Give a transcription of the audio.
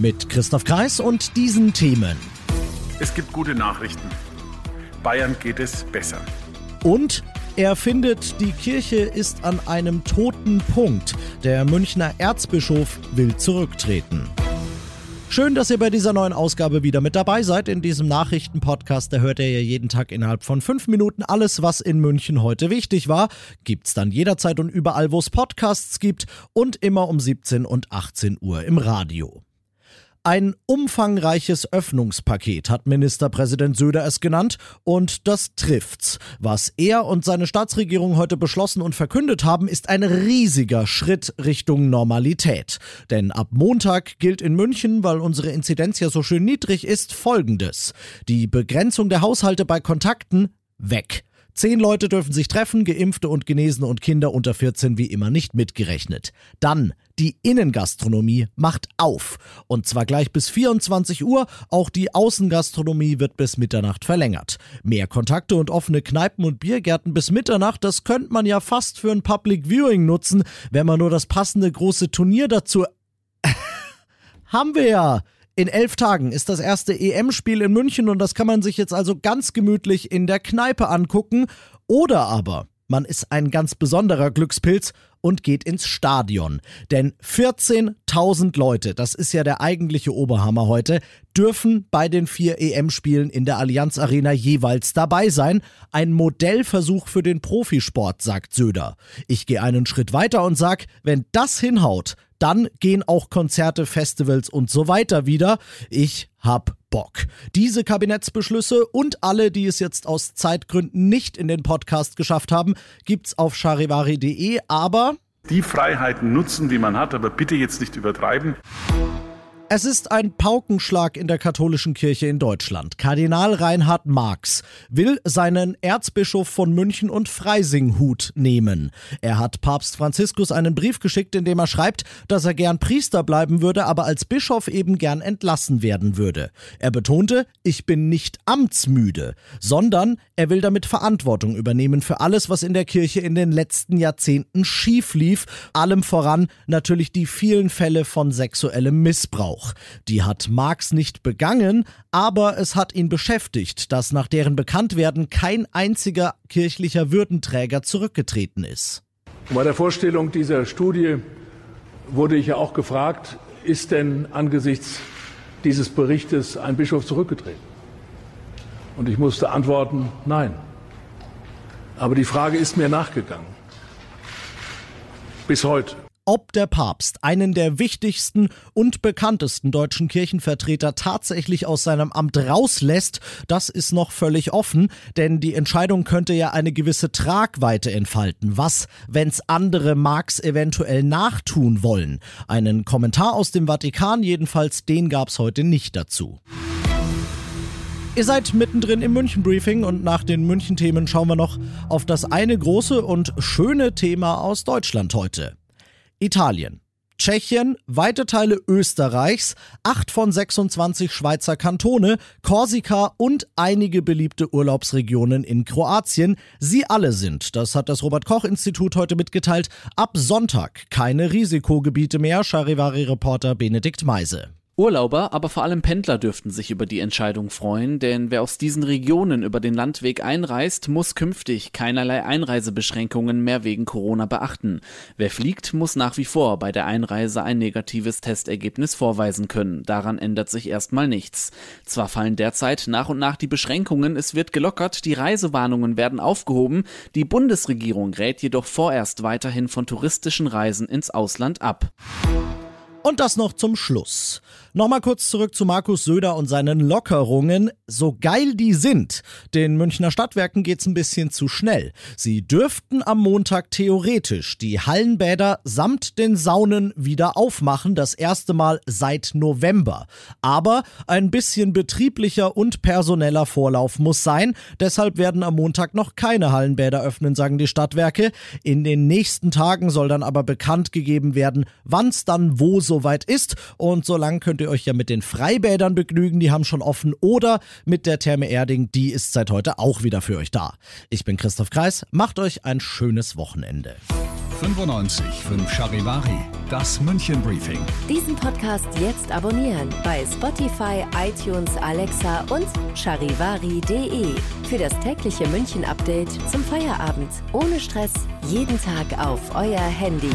Mit Christoph Kreis und diesen Themen. Es gibt gute Nachrichten. Bayern geht es besser. Und er findet, die Kirche ist an einem toten Punkt. Der Münchner Erzbischof will zurücktreten. Schön, dass ihr bei dieser neuen Ausgabe wieder mit dabei seid. In diesem Nachrichtenpodcast, da hört ihr ja jeden Tag innerhalb von fünf Minuten alles, was in München heute wichtig war. Gibt's dann jederzeit und überall, wo es Podcasts gibt und immer um 17 und 18 Uhr im Radio. Ein umfangreiches Öffnungspaket hat Ministerpräsident Söder es genannt und das trifft's. Was er und seine Staatsregierung heute beschlossen und verkündet haben, ist ein riesiger Schritt Richtung Normalität. Denn ab Montag gilt in München, weil unsere Inzidenz ja so schön niedrig ist, folgendes. Die Begrenzung der Haushalte bei Kontakten weg. Zehn Leute dürfen sich treffen, Geimpfte und Genesene und Kinder unter 14 wie immer nicht mitgerechnet. Dann die Innengastronomie macht auf. Und zwar gleich bis 24 Uhr. Auch die Außengastronomie wird bis Mitternacht verlängert. Mehr Kontakte und offene Kneipen und Biergärten bis Mitternacht, das könnte man ja fast für ein Public Viewing nutzen, wenn man nur das passende große Turnier dazu. Haben wir ja. In elf Tagen ist das erste EM-Spiel in München und das kann man sich jetzt also ganz gemütlich in der Kneipe angucken. Oder aber man ist ein ganz besonderer Glückspilz und geht ins Stadion. Denn 14.000 Leute, das ist ja der eigentliche Oberhammer heute, dürfen bei den vier EM-Spielen in der Allianz Arena jeweils dabei sein. Ein Modellversuch für den Profisport, sagt Söder. Ich gehe einen Schritt weiter und sag, wenn das hinhaut, dann gehen auch Konzerte, Festivals und so weiter wieder. Ich hab Bock. Diese Kabinettsbeschlüsse und alle, die es jetzt aus Zeitgründen nicht in den Podcast geschafft haben, gibt's auf charivari.de, aber die Freiheiten nutzen, die man hat, aber bitte jetzt nicht übertreiben. Es ist ein Paukenschlag in der katholischen Kirche in Deutschland. Kardinal Reinhard Marx will seinen Erzbischof von München und Freisinghut nehmen. Er hat Papst Franziskus einen Brief geschickt, in dem er schreibt, dass er gern Priester bleiben würde, aber als Bischof eben gern entlassen werden würde. Er betonte, ich bin nicht amtsmüde, sondern er will damit Verantwortung übernehmen für alles, was in der Kirche in den letzten Jahrzehnten schief lief, allem voran natürlich die vielen Fälle von sexuellem Missbrauch. Missbrauch. Die hat Marx nicht begangen, aber es hat ihn beschäftigt, dass nach deren Bekanntwerden kein einziger kirchlicher Würdenträger zurückgetreten ist. bei der Vorstellung dieser Studie wurde ich ja auch gefragt, ist denn angesichts dieses Berichtes ein Bischof zurückgetreten? Und ich musste antworten, nein. Aber die Frage ist mir nachgegangen. Bis heute ob der Papst einen der wichtigsten und bekanntesten deutschen Kirchenvertreter tatsächlich aus seinem Amt rauslässt, das ist noch völlig offen, denn die Entscheidung könnte ja eine gewisse Tragweite entfalten. Was, wenn's andere Marx eventuell nachtun wollen? Einen Kommentar aus dem Vatikan jedenfalls, den gab's heute nicht dazu. Ihr seid mittendrin im München-Briefing und nach den München-Themen schauen wir noch auf das eine große und schöne Thema aus Deutschland heute. Italien. Tschechien, weite Teile Österreichs, acht von 26 Schweizer Kantone, Korsika und einige beliebte Urlaubsregionen in Kroatien. Sie alle sind, das hat das Robert Koch Institut heute mitgeteilt, ab Sonntag keine Risikogebiete mehr, Charivari-Reporter Benedikt Meise. Urlauber, aber vor allem Pendler dürften sich über die Entscheidung freuen, denn wer aus diesen Regionen über den Landweg einreist, muss künftig keinerlei Einreisebeschränkungen mehr wegen Corona beachten. Wer fliegt, muss nach wie vor bei der Einreise ein negatives Testergebnis vorweisen können. Daran ändert sich erstmal nichts. Zwar fallen derzeit nach und nach die Beschränkungen, es wird gelockert, die Reisewarnungen werden aufgehoben, die Bundesregierung rät jedoch vorerst weiterhin von touristischen Reisen ins Ausland ab. Und das noch zum Schluss. Nochmal kurz zurück zu Markus Söder und seinen Lockerungen. So geil die sind, den Münchner Stadtwerken geht's ein bisschen zu schnell. Sie dürften am Montag theoretisch die Hallenbäder samt den Saunen wieder aufmachen, das erste Mal seit November. Aber ein bisschen betrieblicher und personeller Vorlauf muss sein. Deshalb werden am Montag noch keine Hallenbäder öffnen, sagen die Stadtwerke. In den nächsten Tagen soll dann aber bekannt gegeben werden, wann's dann wo soweit ist. Und solange könnt könnt ihr euch ja mit den Freibädern begnügen, die haben schon offen, oder mit der Therme Erding, die ist seit heute auch wieder für euch da. Ich bin Christoph Kreis, macht euch ein schönes Wochenende. 95 5 Charivari, das München Briefing. Diesen Podcast jetzt abonnieren bei Spotify, iTunes, Alexa und charivari.de. Für das tägliche München Update zum Feierabend. Ohne Stress, jeden Tag auf euer Handy.